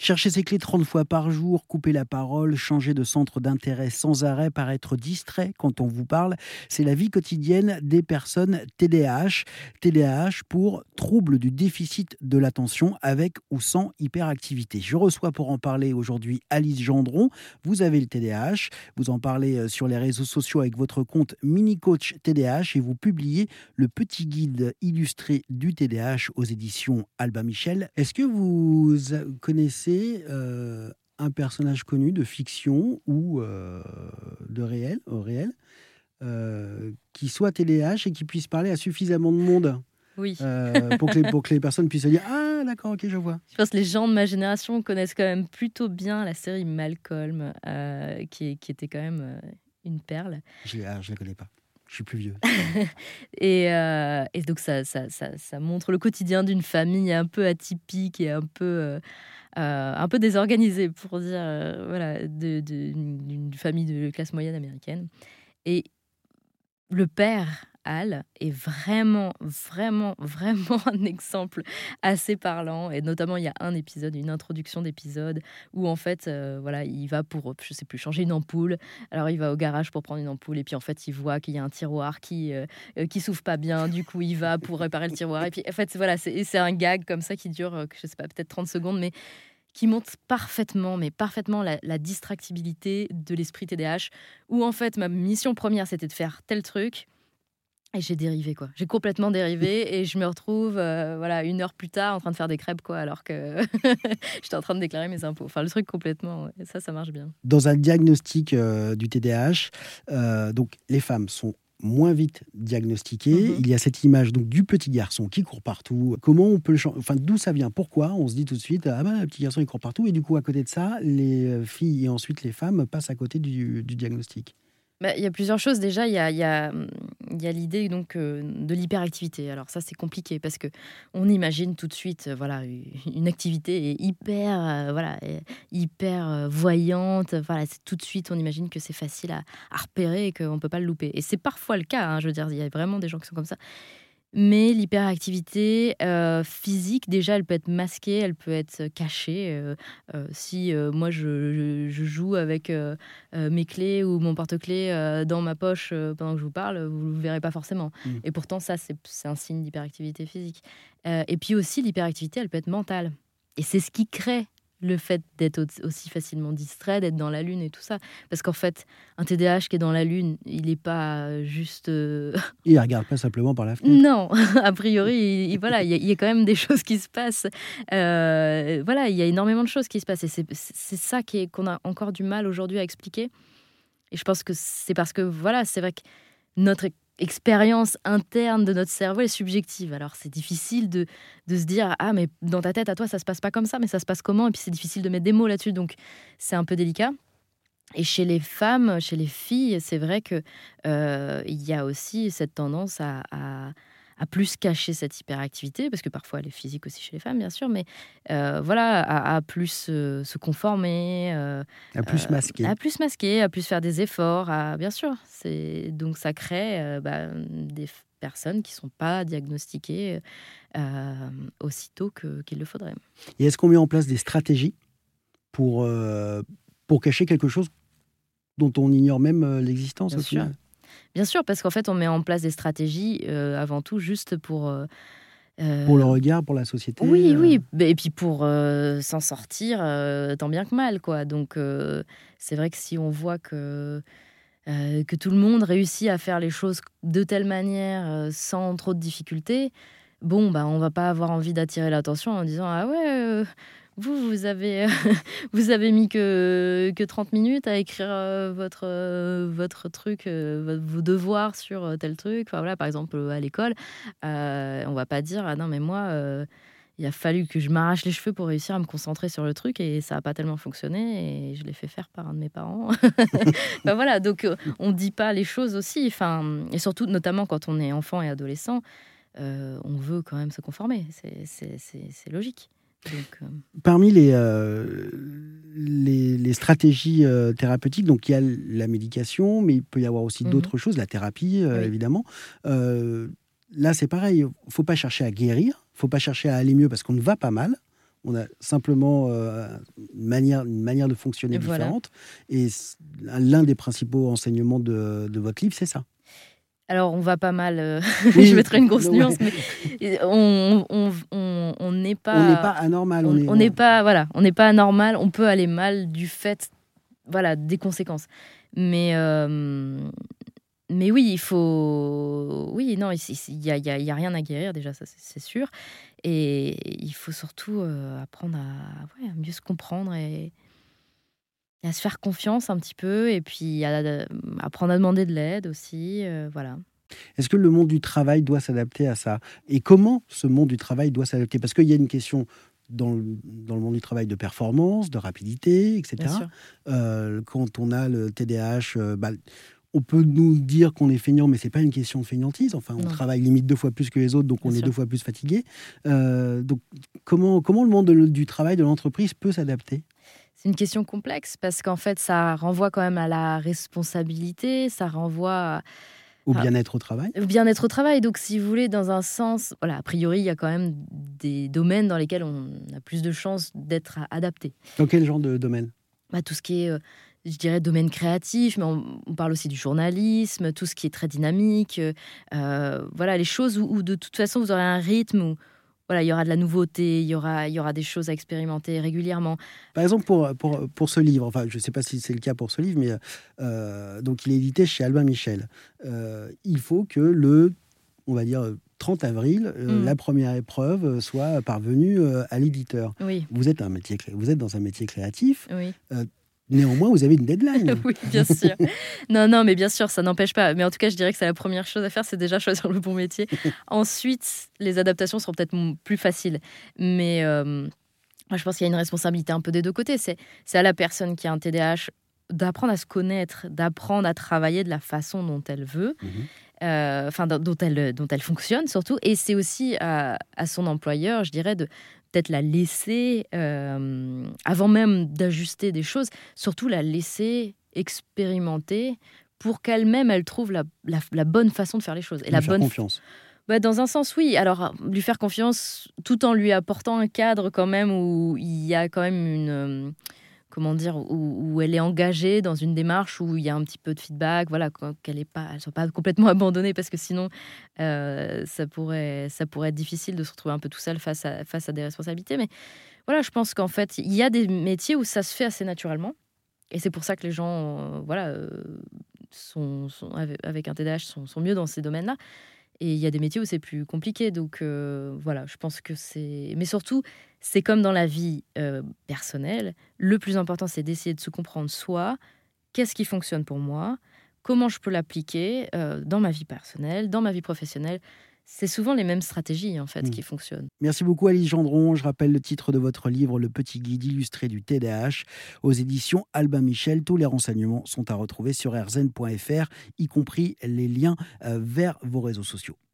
Chercher ses clés 30 fois par jour, couper la parole, changer de centre d'intérêt sans arrêt, paraître distrait quand on vous parle, c'est la vie quotidienne des personnes TDAH. TDAH pour trouble du déficit de l'attention avec ou sans hyperactivité. Je reçois pour en parler aujourd'hui Alice Gendron. Vous avez le TDAH, vous en parlez euh, sur les réseaux sociaux avec votre compte Mini Coach TDAH et vous publiez le petit guide illustré du TDAH aux éditions Alba Michel. Est-ce que vous connaissez euh, un personnage connu de fiction ou euh, de réel, au réel, euh, qui soit TDAH et qui puisse parler à suffisamment de monde. Oui. pour, que les, pour que les personnes puissent se dire Ah, d'accord, ok, je vois. Je pense que les gens de ma génération connaissent quand même plutôt bien la série Malcolm, qui, qui, était quand même une perle. Je ne ah, la connais pas. Je suis plus vieux. et, et, donc, ça, ça, ça, ça, montre le quotidien d'une famille un peu atypique et un peu euh, un peu désorganisé pour dire, euh, voilà, d'une famille de classe moyenne américaine. Et le père, Est vraiment, vraiment, vraiment un exemple assez parlant. Et notamment, il y a un épisode, une introduction d'épisode où en fait, euh, voilà, il va pour, je sais plus, changer une ampoule. Alors, il va au garage pour prendre une ampoule et puis en fait, il voit qu'il y a un tiroir qui qui s'ouvre pas bien. Du coup, il va pour réparer le tiroir. Et puis, en fait, voilà, c'est un gag comme ça qui dure, je sais pas, peut-être 30 secondes, mais qui montre parfaitement, mais parfaitement la, distractibilité de l'esprit TDAH, où en fait ma mission première c'était de faire tel truc, et j'ai dérivé quoi. J'ai complètement dérivé et je me retrouve euh, voilà une heure plus tard en train de faire des crêpes quoi, alors que j'étais en train de déclarer mes impôts. Enfin le truc complètement, ça ça marche bien. Dans un diagnostic euh, du TDAH, euh, donc les femmes sont moins vite diagnostiqué. Mhm. Il y a cette image donc du petit garçon qui court partout. Comment on peut le changer Enfin, d'où ça vient? Pourquoi? On se dit tout de suite ah ben le petit garçon il court partout et du coup à côté de ça, les filles et ensuite les femmes passent à côté du diagnostic. Bah, il y a plusieurs choses. Déjà, il y a, y a, y a l'idée donc euh, de l'hyperactivité. Alors ça, c'est compliqué parce que on imagine tout de suite, euh, voilà, une activité hyper, euh, voilà, hyper voyante. Voilà, tout de suite, on imagine que c'est facile à, à, repérer et qu'on peut pas le louper. Et c'est parfois le cas. Hein, je veux dire, il y a vraiment des gens qui sont comme ça. Mais l'hyperactivité euh, physique, déjà, elle peut être masquée, elle peut être cachée. Euh, euh, si moi, je, joue avec mes clés ou mon porte-clés dans ma poche pendant que je vous parle, vous ne le verrez pas forcément. Mmh. Et pourtant, ça, c'est un signe d'hyperactivité physique. et puis aussi, l'hyperactivité, elle peut être mentale. Et c'est ce qui crée le fait d'être aussi facilement distrait, d'être dans la lune et tout ça. Parce qu'en fait, un TDAH qui est dans la lune, il n'est pas juste. Euh, il ne regarde pas simplement par la fenêtre. Non, a priori, il, voilà, il y, a, quand même des choses qui se passent. Euh, voilà, il y a énormément de choses qui se passent. Et c'est ça qu'on a encore du mal aujourd'hui à expliquer. Et je pense que c'est parce que, voilà, c'est vrai que notre expérience interne de notre cerveau est subjective. Alors c'est difficile de, de, se dire ah mais dans ta tête à toi ça se passe pas comme ça, mais ça se passe comment? Et puis c'est difficile de mettre des mots là-dessus, donc c'est un peu délicat. Et chez les femmes, chez les filles, c'est vrai que euh, il y a aussi cette tendance à à plus cacher cette hyperactivité, parce que parfois elle est physique aussi chez les femmes, bien sûr, mais euh, voilà, à, plus euh, se conformer, euh, à plus masquer, à plus masquer, à plus faire des efforts, à, bien sûr. C'est donc ça crée bah, des personnes qui sont pas diagnostiquées aussitôt qu'il le faudrait. Et est-ce qu'on met en place des stratégies pour pour cacher quelque chose dont on ignore même l'existence au final? Bien sûr, parce qu'en fait, on met en place des stratégies euh, avant tout juste pour. Euh, euh, pour le regard, pour la société. Oui, oui, et puis pour s'en sortir tant bien que mal, quoi. Donc, c'est vrai que si on voit que que tout le monde réussit à faire les choses de telle manière sans trop de difficultés, bon, bah, on va pas avoir envie d'attirer l'attention en disant ah ouais, vous, vous avez, vous avez mis que, que 30 minutes à écrire euh, votre, euh, votre truc, euh, vos devoirs sur tel truc. Enfin, voilà, par exemple, à l'école, on va pas dire Ah non, mais moi, il a fallu que je m'arrache les cheveux pour réussir à me concentrer sur le truc et ça n'a pas tellement fonctionné et je l'ai fait faire par un de mes parents. ben voilà, donc on ne dit pas les choses aussi. Enfin, et surtout, notamment quand on est enfant et adolescent, on veut quand même se conformer. C'est logique. Euh, Parmi euh, les, les, stratégies euh, thérapeutiques, donc il y a la médication, mais il peut y avoir aussi mhm. d'autres choses, la thérapie évidemment. là, c'est pareil, il ne faut pas chercher à guérir, il ne faut pas chercher à aller mieux parce qu'on ne va pas mal. On a simplement une, manière, une manière de fonctionner différente. Et l'un des principaux enseignements de, de votre livre, c'est ça. Alors, on va pas mal. je mettrai une grosse nuance, mais on n'est pas. On n'est pas anormal. On n'est pas voilà, on n'est pas anormal. On peut aller mal du fait, voilà, des conséquences. Mais mais oui, il faut. Oui, non, il n'y a, y a, rien à guérir, déjà, ça c'est sûr. Et il faut surtout apprendre à, à, mieux se comprendre et, à se faire confiance un petit peu. Et puis à, apprendre à demander de l'aide aussi. voilà. Est-ce que le monde du travail doit s'adapter à ça? Et comment ce monde du travail doit s'adapter? Parce qu'il y a une question dans le, dans le, monde du travail de performance, de rapidité, etc. Euh, quand on a le TDAH, euh, bah, on peut nous dire qu'on est feignant, mais c'est pas une question de feignantise. Enfin, on travaille limite deux fois plus que les autres, donc on est deux fois plus fatigué. Euh, donc, comment, comment le monde du travail, de l'entreprise peut s'adapter? C'est une question complexe parce qu'en fait, ça renvoie quand même à la responsabilité, ça renvoie à, au bien-être au travail Au bien-être au travail. Donc, si vous voulez, dans un sens, voilà, a priori, il y a quand même des domaines dans lesquels on a plus de chances d'être adapté. Dans quel genre de domaine? Bah, Tout ce qui est, euh, je dirais, domaine créatif, mais on, parle aussi du journalisme, tout ce qui est très dynamique. Euh, voilà, les choses où, où, de toute façon, vous aurez un rythme où voilà, il y aura de la nouveauté, il y aura, il y aura des choses à expérimenter régulièrement. Par exemple, pour, pour, pour ce livre, enfin, je ne sais pas si c'est le cas pour ce livre, mais euh, donc il est édité chez Albin Michel. Euh, il faut que le, on va dire, 30 avril, euh, mm. la première épreuve soit parvenue à l'éditeur. Oui. Vous êtes un métier, vous êtes dans un métier créatif. Oui. Néanmoins, vous avez une deadline. oui, bien sûr. non, non, mais bien sûr, ça n'empêche pas. Mais en tout cas, je dirais que c'est la première chose à faire, c'est déjà choisir le bon métier. Ensuite, les adaptations seront peut-être plus faciles. Mais euh, moi, je pense qu'il y a une responsabilité un peu des deux côtés. C'est à la personne qui a un TDAH d'apprendre à se connaître, d'apprendre à travailler de la façon dont elle veut. Mhm. Euh, dont elle, dont elle fonctionne surtout. Et c'est aussi à, à, son employeur, je dirais, de, peut-être la laisser, euh, avant même d'ajuster des choses, surtout la laisser expérimenter pour qu'elle-même, elle trouve la, la, bonne façon de faire les choses. Et la bonne confiance. Bah, dans un sens, oui. Alors, lui faire confiance tout en lui apportant un cadre quand même où il y a quand même une comment dire, où, elle est engagée dans une démarche où il y a un petit peu de feedback, voilà, qu'elle ne pas, soit pas complètement abandonnée parce que sinon, euh, ça pourrait, être difficile de se retrouver un peu tout seul face à, des responsabilités. Mais voilà, je pense qu'en fait, il y a des métiers où ça se fait assez naturellement, et c'est pour ça que les gens, euh, voilà, euh, sont, avec un TDAH sont mieux dans ces domaines-là. Et il y a des métiers où c'est plus compliqué. Donc euh, voilà, je pense que c'est. Mais surtout, c'est comme dans la vie euh, personnelle. Le plus important, c'est d'essayer de se comprendre soi. Qu'est-ce qui fonctionne pour moi Comment je peux l'appliquer euh, dans ma vie personnelle, dans ma vie professionnelle c'est souvent les mêmes stratégies en fait mmh. qui fonctionnent. Merci beaucoup Alice Gendron. Je rappelle le titre de votre livre Le petit guide illustré du TDAH aux éditions Albin Michel. Tous les renseignements sont à retrouver sur rzn.fr, y compris les liens euh, vers vos réseaux sociaux.